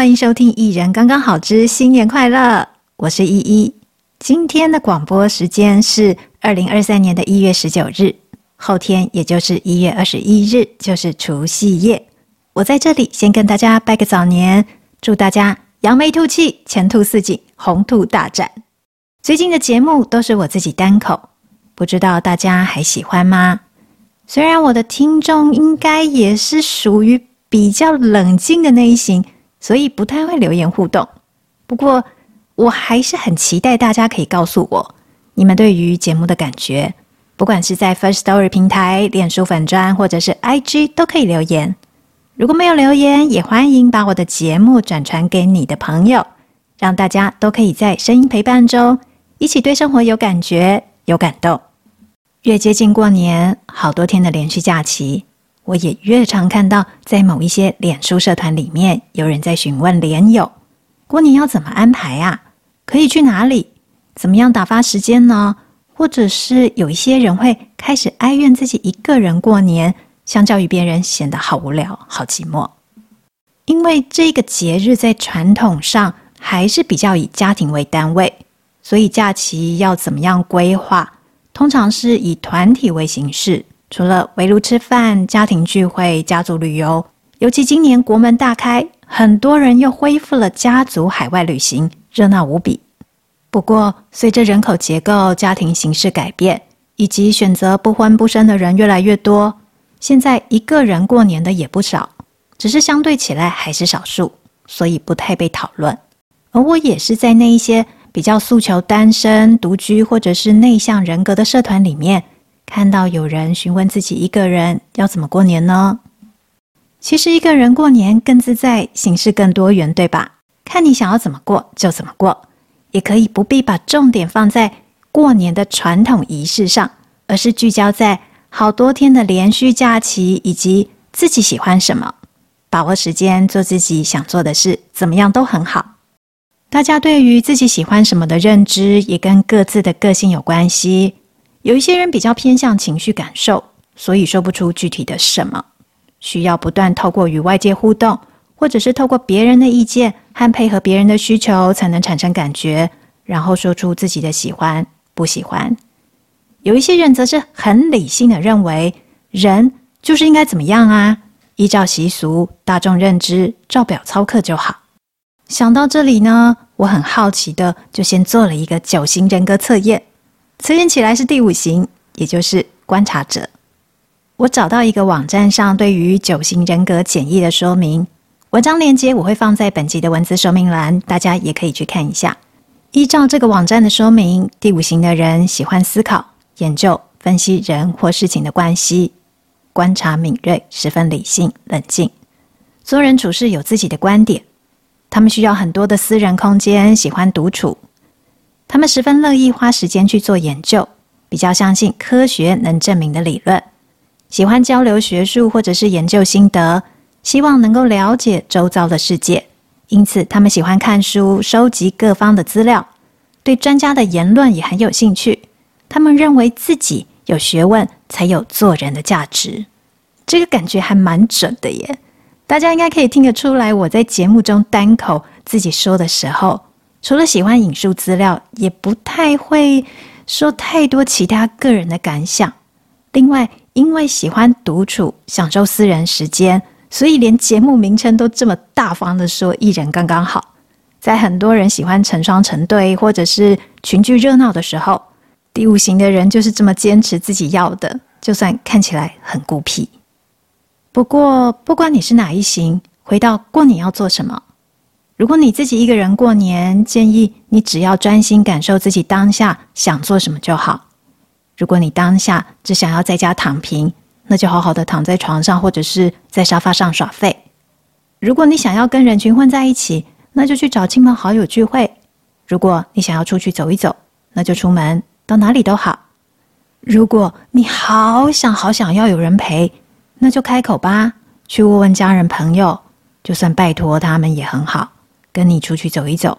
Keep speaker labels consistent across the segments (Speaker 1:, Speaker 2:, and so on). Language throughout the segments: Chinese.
Speaker 1: 欢迎收听《艺人刚刚好之新年快乐》，我是依依。今天的广播时间是二零二三年的一月十九日，后天也就是一月二十一日，就是除夕夜。我在这里先跟大家拜个早年，祝大家扬眉吐气，前途似锦，鸿兔大展。最近的节目都是我自己单口，不知道大家还喜欢吗？虽然我的听众应该也是属于。比较冷静的那一型，所以不太会留言互动。不过，我还是很期待大家可以告诉我你们对于节目的感觉，不管是在 First Story 平台、脸书粉专，或者是 IG，都可以留言。如果没有留言，也欢迎把我的节目转传给你的朋友，让大家都可以在声音陪伴中，一起对生活有感觉、有感动。越接近过年，好多天的连续假期。我也越常看到，在某一些脸书社团里面，有人在询问脸友：过年要怎么安排啊？可以去哪里？怎么样打发时间呢？或者是有一些人会开始哀怨自己一个人过年，相较于别人显得好无聊、好寂寞。因为这个节日在传统上还是比较以家庭为单位，所以假期要怎么样规划，通常是以团体为形式。除了围炉吃饭、家庭聚会、家族旅游，尤其今年国门大开，很多人又恢复了家族海外旅行，热闹无比。不过，随着人口结构、家庭形式改变，以及选择不婚不生的人越来越多，现在一个人过年的也不少，只是相对起来还是少数，所以不太被讨论。而我也是在那一些比较诉求单身、独居或者是内向人格的社团里面。看到有人询问自己一个人要怎么过年呢？其实一个人过年更自在，形式更多元，对吧？看你想要怎么过就怎么过，也可以不必把重点放在过年的传统仪式上，而是聚焦在好多天的连续假期以及自己喜欢什么，把握时间做自己想做的事，怎么样都很好。大家对于自己喜欢什么的认知也跟各自的个性有关系。有一些人比较偏向情绪感受，所以说不出具体的什么，需要不断透过与外界互动，或者是透过别人的意见和配合别人的需求，才能产生感觉，然后说出自己的喜欢不喜欢。有一些人则是很理性的认为，人就是应该怎么样啊，依照习俗、大众认知，照表操课就好。想到这里呢，我很好奇的就先做了一个九型人格测验。测验起来是第五型，也就是观察者。我找到一个网站上对于九型人格简易的说明，文章链接我会放在本集的文字说明栏，大家也可以去看一下。依照这个网站的说明，第五型的人喜欢思考、研究、分析人或事情的关系，观察敏锐，十分理性、冷静，做人处事有自己的观点。他们需要很多的私人空间，喜欢独处。他们十分乐意花时间去做研究，比较相信科学能证明的理论，喜欢交流学术或者是研究心得，希望能够了解周遭的世界。因此，他们喜欢看书，收集各方的资料，对专家的言论也很有兴趣。他们认为自己有学问才有做人的价值，这个感觉还蛮准的耶。大家应该可以听得出来，我在节目中单口自己说的时候。除了喜欢引述资料，也不太会说太多其他个人的感想。另外，因为喜欢独处、享受私人时间，所以连节目名称都这么大方的说“一人刚刚好”。在很多人喜欢成双成对或者是群聚热闹的时候，第五型的人就是这么坚持自己要的，就算看起来很孤僻。不过，不管你是哪一型，回到过年要做什么？如果你自己一个人过年，建议你只要专心感受自己当下想做什么就好。如果你当下只想要在家躺平，那就好好的躺在床上或者是在沙发上耍废。如果你想要跟人群混在一起，那就去找亲朋好友聚会。如果你想要出去走一走，那就出门，到哪里都好。如果你好想好想要有人陪，那就开口吧，去问问家人朋友，就算拜托他们也很好。跟你出去走一走，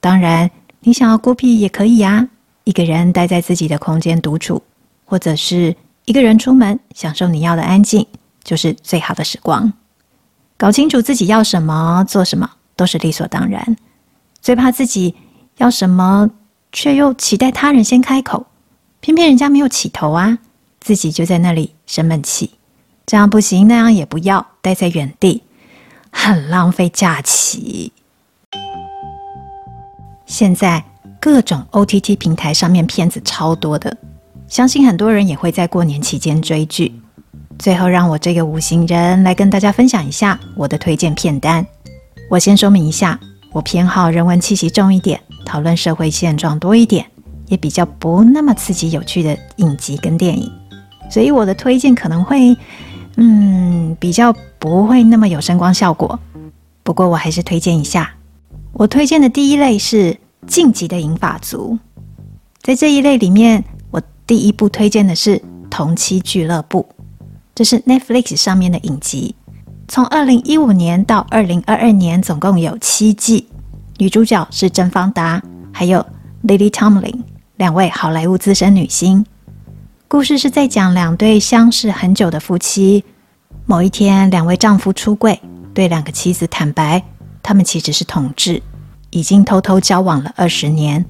Speaker 1: 当然，你想要孤僻也可以呀。一个人待在自己的空间独处，或者是一个人出门享受你要的安静，就是最好的时光。搞清楚自己要什么、做什么都是理所当然，最怕自己要什么却又期待他人先开口，偏偏人家没有起头啊，自己就在那里生闷气，这样不行，那样也不要，待在原地，很浪费假期。现在各种 OTT 平台上面片子超多的，相信很多人也会在过年期间追剧。最后，让我这个五行人来跟大家分享一下我的推荐片单。我先说明一下，我偏好人文气息重一点，讨论社会现状多一点，也比较不那么刺激有趣的影集跟电影。所以我的推荐可能会，嗯，比较不会那么有声光效果。不过我还是推荐一下，我推荐的第一类是《晋级的银发族》。在这一类里面，我第一部推荐的是《同妻俱乐部》。这是 Netflix 上面的影集，从二零一五年到二零二二年，总共有七季。女主角是甄方达，还有 Lily Tomlin 两位好莱坞资深女星。故事是在讲两对相识很久的夫妻，某一天，两位丈夫出柜，对两个妻子坦白，他们其实是同志，已经偷偷交往了二十年。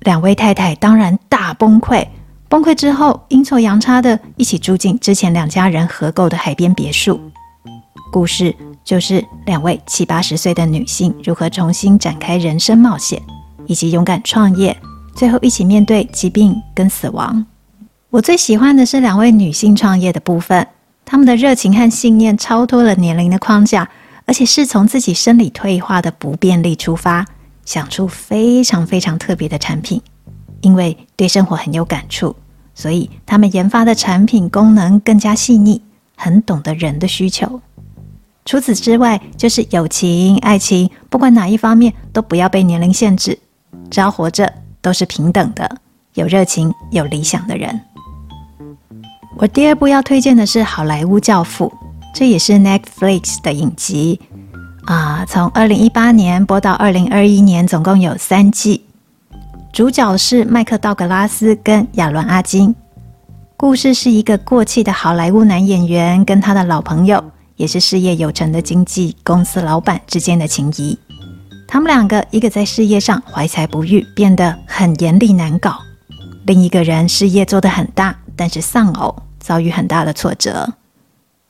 Speaker 1: 两位太太当然大崩溃。崩溃之后，阴错阳差的一起住进之前两家人合购的海边别墅。故事就是两位七八十岁的女性如何重新展开人生冒险，以及勇敢创业，最后一起面对疾病跟死亡。我最喜欢的是两位女性创业的部分，她们的热情和信念超脱了年龄的框架，而且是从自己生理退化的不便利出发，想出非常非常特别的产品，因为对生活很有感触。所以，他们研发的产品功能更加细腻，很懂得人的需求。除此之外，就是友情、爱情，不管哪一方面，都不要被年龄限制。只要活着，都是平等的，有热情、有理想的人。我第二部要推荐的是《好莱坞教父》，这也是 Netflix 的影集啊，从二零一八年播到二零二一年，总共有三季。主角是麦克道格拉斯跟亚伦阿金。故事是一个过气的好莱坞男演员跟他的老朋友，也是事业有成的经纪公司老板之间的情谊。他们两个，一个在事业上怀才不遇，变得很严厉难搞；另一个人事业做得很大，但是丧偶，遭遇很大的挫折。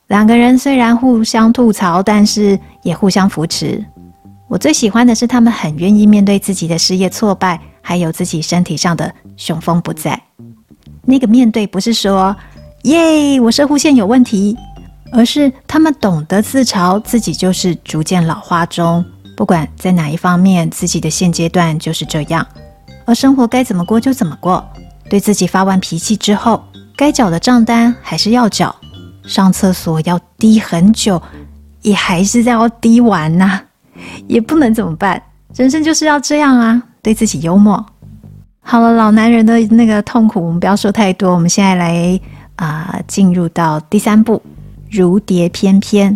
Speaker 1: 两个人虽然互相吐槽，但是也互相扶持。我最喜欢的是他们很愿意面对自己的事业挫败。还有自己身体上的雄风不在，那个面对不是说耶，我摄护线有问题，而是他们懂得自嘲，自己就是逐渐老化中，不管在哪一方面，自己的现阶段就是这样，而生活该怎么过就怎么过。对自己发完脾气之后，该缴的账单还是要缴，上厕所要滴很久，也还是要滴完呐、也不能怎么办，人生就是要这样啊。对自己幽默。好了，老男人的那个痛苦，我们不要说太多。我们现在来啊、呃，进入到第三部《如蝶翩翩》，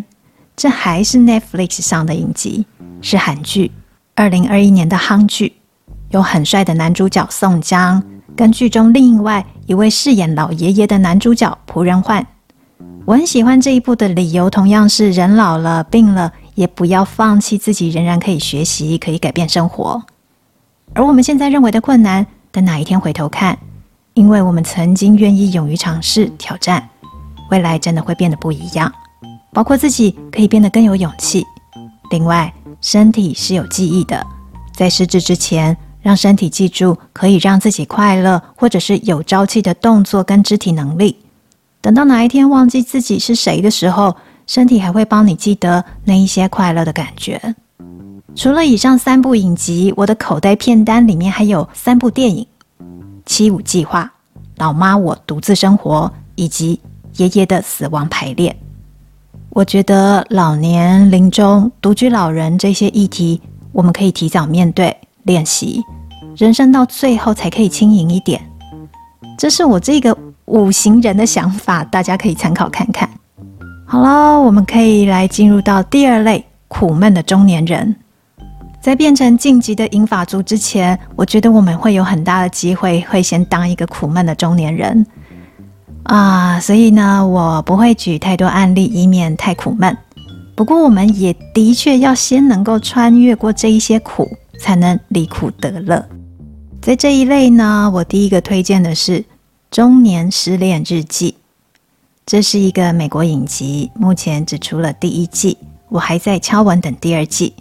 Speaker 1: 这还是 Netflix 上的影集，是韩剧，二零二一年的夯剧，有很帅的男主角宋江，跟剧中另外一位饰演老爷爷的男主角朴仁焕。我很喜欢这一部的理由，同样是人老了、病了，也不要放弃自己，仍然可以学习，可以改变生活。而我们现在认为的困难，等哪一天回头看，因为我们曾经愿意勇于尝试挑战，未来真的会变得不一样。包括自己可以变得更有勇气。另外，身体是有记忆的，在失智之前，让身体记住可以让自己快乐，或者是有朝气的动作跟肢体能力。等到哪一天忘记自己是谁的时候，身体还会帮你记得那一些快乐的感觉。除了以上三部影集，我的口袋片单里面还有三部电影：《七五计划》、《老妈我独自生活》以及《爷爷的死亡排练》。我觉得老年、临终、独居老人这些议题，我们可以提早面对、练习，人生到最后才可以轻盈一点。这是我这个五行人的想法，大家可以参考看看。好了，我们可以来进入到第二类苦闷的中年人。在变成晋级的银发族之前，我觉得我们会有很大的机会会先当一个苦闷的中年人啊，所以呢，我不会举太多案例，以免太苦闷。不过，我们也的确要先能够穿越过这一些苦，才能离苦得乐。在这一类呢，我第一个推荐的是《中年失恋日记》，这是一个美国影集，目前只出了第一季，我还在敲碗等第二季。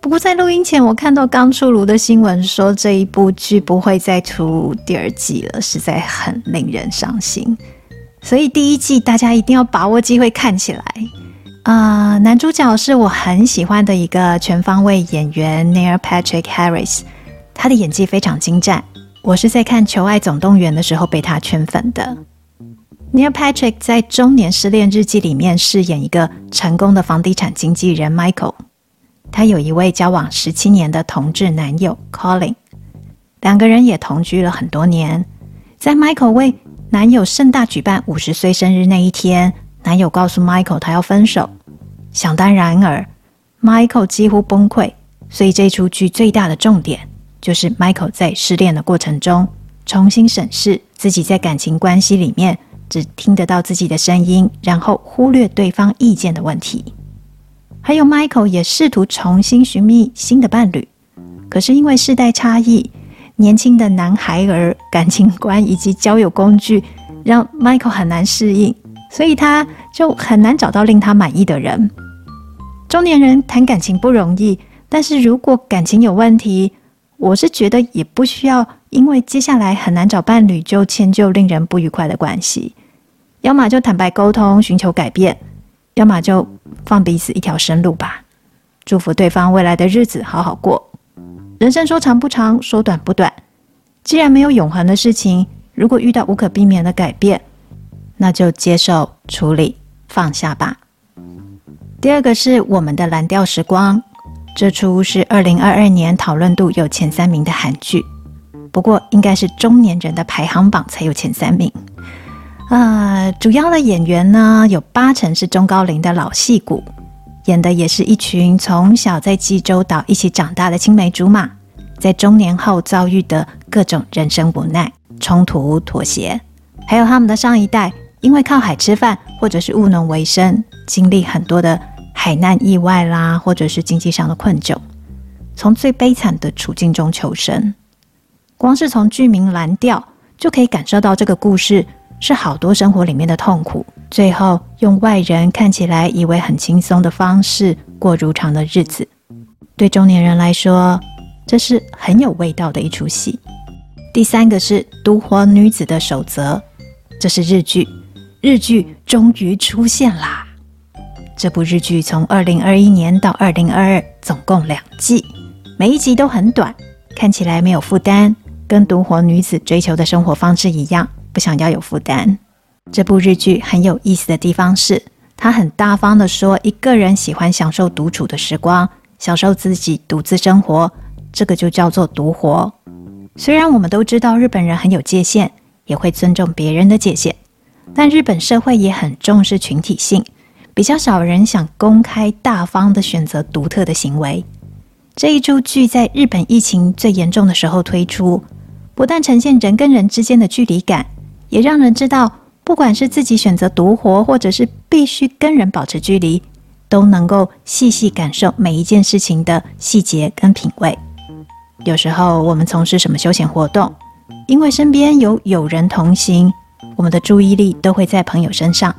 Speaker 1: 不过在录音前，我看到刚出炉的新闻说这一部剧不会再出第二季了，实在很令人伤心。所以第一季大家一定要把握机会看起来。啊、男主角是我很喜欢的一个全方位演员 Neil Patrick Harris，他的演技非常精湛。我是在看《求爱总动员》的时候被他圈粉的。Neil Patrick 在《中年失恋日记》里面饰演一个成功的房地产经纪人 Michael。他有一位交往十七年的同志男友 Colin，两个人也同居了很多年。在 Michael 为男友盛大举办五十岁生日那一天，男友告诉 Michael 他要分手。想当然尔，Michael 几乎崩溃。所以这出剧最大的重点就是 Michael 在失恋的过程中重新审视自己在感情关系里面只听得到自己的声音，然后忽略对方意见的问题。还有，Michael 也试图重新寻觅新的伴侣，可是因为世代差异，年轻的男孩儿感情观以及交友工具让 Michael 很难适应，所以他就很难找到令他满意的人。中年人谈感情不容易，但是如果感情有问题，我是觉得也不需要因为接下来很难找伴侣就迁就令人不愉快的关系，要么就坦白沟通，寻求改变。要么就放彼此一条生路吧，祝福对方未来的日子好好过。人生说长不长，说短不短。既然没有永恒的事情，如果遇到无可避免的改变，那就接受、处理、放下吧。第二个是我们的蓝调时光，这出是二零二二年讨论度有前三名的韩剧，不过应该是中年人的排行榜才有前三名。呃，主要的演员呢，有八成是中高龄的老戏骨，演的也是一群从小在济州岛一起长大的青梅竹马，在中年后遭遇的各种人生无奈、冲突、妥协，还有他们的上一代因为靠海吃饭或者是务农为生，经历很多的海难意外啦，或者是经济上的困窘，从最悲惨的处境中求生。光是从剧名蓝调就可以感受到这个故事。是好多生活里面的痛苦，最后用外人看起来以为很轻松的方式过如常的日子。对中年人来说，这是很有味道的一出戏。第三个是《独活女子的守则》，这是日剧，日剧终于出现啦！这部日剧从二零二一年到二零二二，总共两季，每一集都很短，看起来没有负担，跟独活女子追求的生活方式一样。不想要有负担。这部日剧很有意思的地方是，他很大方的说，一个人喜欢享受独处的时光，享受自己独自生活，这个就叫做独活。虽然我们都知道日本人很有界限，也会尊重别人的界限，但日本社会也很重视群体性，比较少人想公开大方的选择独特的行为。这一出剧在日本疫情最严重的时候推出，不但呈现人跟人之间的距离感。也让人知道，不管是自己选择独活，或者是必须跟人保持距离，都能够细细感受每一件事情的细节跟品味。有时候我们从事什么休闲活动，因为身边有友人同行，我们的注意力都会在朋友身上，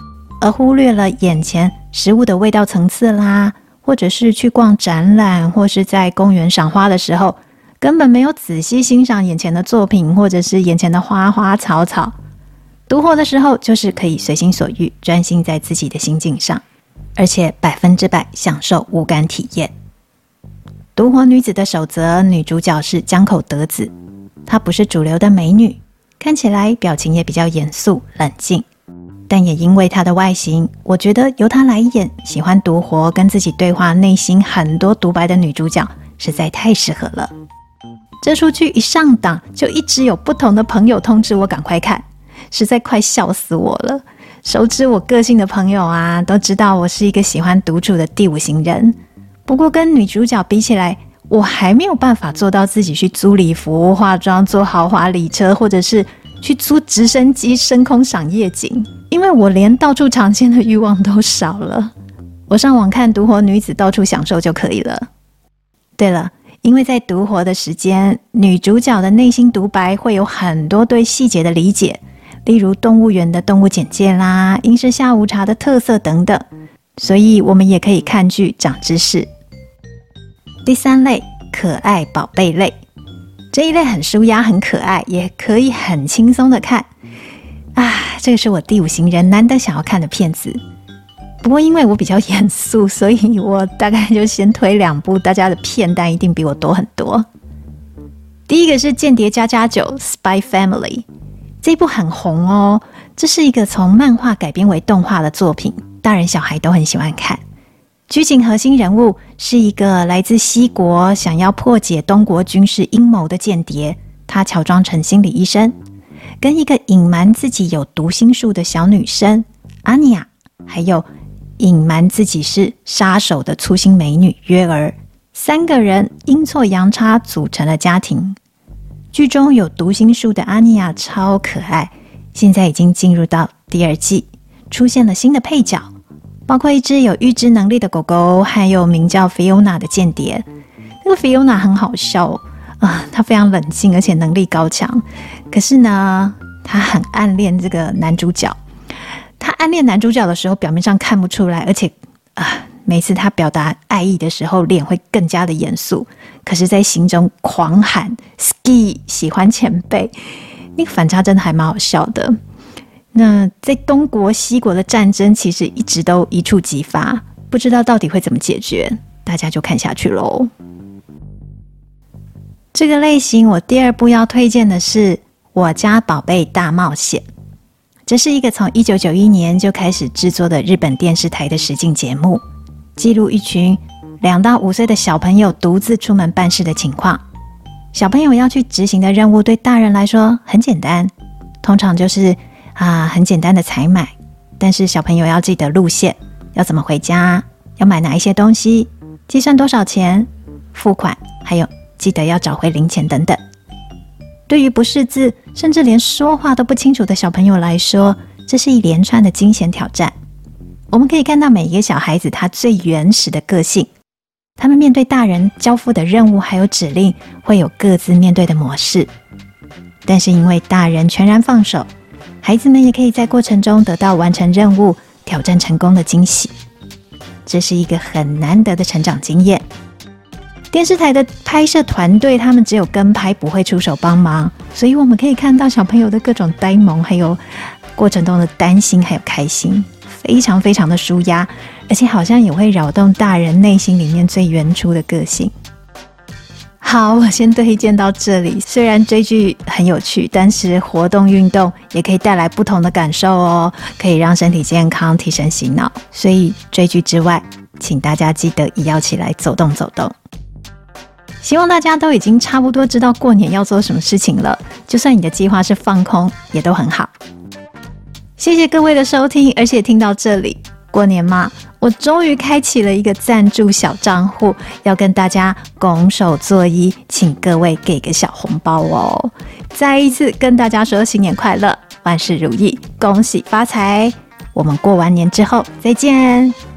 Speaker 1: 而忽略了眼前食物的味道层次啦，或者是去逛展览，或是在公园赏花的时候，根本没有仔细欣赏眼前的作品，或者是眼前的花花草草。独活的时候，就是可以随心所欲，专心在自己的心境上，而且百分之百享受无感体验。独活女子的守则，女主角是江口德子，她不是主流的美女，看起来表情也比较严肃冷静，但也因为她的外形，我觉得由她来演喜欢独活、跟自己对话、内心很多独白的女主角，实在太适合了。这出剧一上档，就一直有不同的朋友通知我赶快看。实在快笑死我了！熟知我个性的朋友啊，都知道我是一个喜欢独处的第五型人。不过跟女主角比起来，我还没有办法做到自己去租礼服、化妆、坐豪华礼车，或者是去租直升机升空赏夜景。因为我连到处尝鲜的欲望都少了。我上网看独活女子到处享受就可以了。对了，因为在独活的时间，女主角的内心独白会有很多对细节的理解，例如动物园的动物简介啦、英式下午茶的特色等等，所以我们也可以看剧长知识。第三类，可爱宝贝类，这一类很舒压、很可爱，也可以很轻松的看。啊，这个是我第五行人难得想要看的片子。不过因为我比较严肃，所以我大概就先推两部，大家的片单一定比我多很多。第一个是《间谍家家酒》（Spy Family），这部很红哦。这是一个从漫画改编为动画的作品，大人小孩都很喜欢看。剧情核心人物是一个来自西国、想要破解东国军事阴谋的间谍，他乔装成心理医生，跟一个隐瞒自己有读心术的小女生阿尼亚，还有。隐瞒自己是杀手的粗心美女约儿，三个人阴错阳差组成了家庭。剧中有读心术的阿尼亚超可爱，现在已经进入到第二季，出现了新的配角，包括一只有预知能力的狗狗，还有名叫菲欧娜的间谍。那个菲欧娜很好笑啊，她非常冷静，而且能力高强。可是呢，她很暗恋这个男主角。他暗恋男主角的时候，表面上看不出来，而且啊，每次他表达爱意的时候，脸会更加的严肃。可是，在心中狂喊 “ski”，喜欢前辈，那个反差真的还蛮好笑的。那在东国西国的战争，其实一直都一触即发，不知道到底会怎么解决，大家就看下去喽。这个类型，我第二部要推荐的是《我家宝贝大冒险》。这是一个从一九九一年就开始制作的日本电视台的实境节目，记录一群两到五岁的小朋友独自出门办事的情况。小朋友要去执行的任务对大人来说很简单，通常就是啊很简单的采买，但是小朋友要记得路线，要怎么回家，要买哪一些东西，计算多少钱，付款，还有记得要找回零钱等等。对于不识字，甚至连说话都不清楚的小朋友来说，这是一连串的惊险挑战。我们可以看到每一个小孩子他最原始的个性，他们面对大人交付的任务还有指令，会有各自面对的模式。但是因为大人全然放手，孩子们也可以在过程中得到完成任务、挑战成功的惊喜。这是一个很难得的成长经验。电视台的拍摄团队，他们只有跟拍，不会出手帮忙，所以我们可以看到小朋友的各种呆萌，还有过程中的担心，还有开心，非常非常的舒压，而且好像也会扰动大人内心里面最原初的个性。好，我先推荐到这里。虽然追剧很有趣，但是活动运动也可以带来不同的感受哦，可以让身体健康，提神醒脑。所以追剧之外，请大家记得也要起来走动走动。希望大家都已经差不多知道过年要做什么事情了。就算你的计划是放空，也都很好。谢谢各位的收听，而且听到这里，过年嘛，我终于开启了一个赞助小账户，要跟大家拱手作揖，请各位给个小红包哦。再一次跟大家说新年快乐，万事如意，恭喜发财。我们过完年之后再见。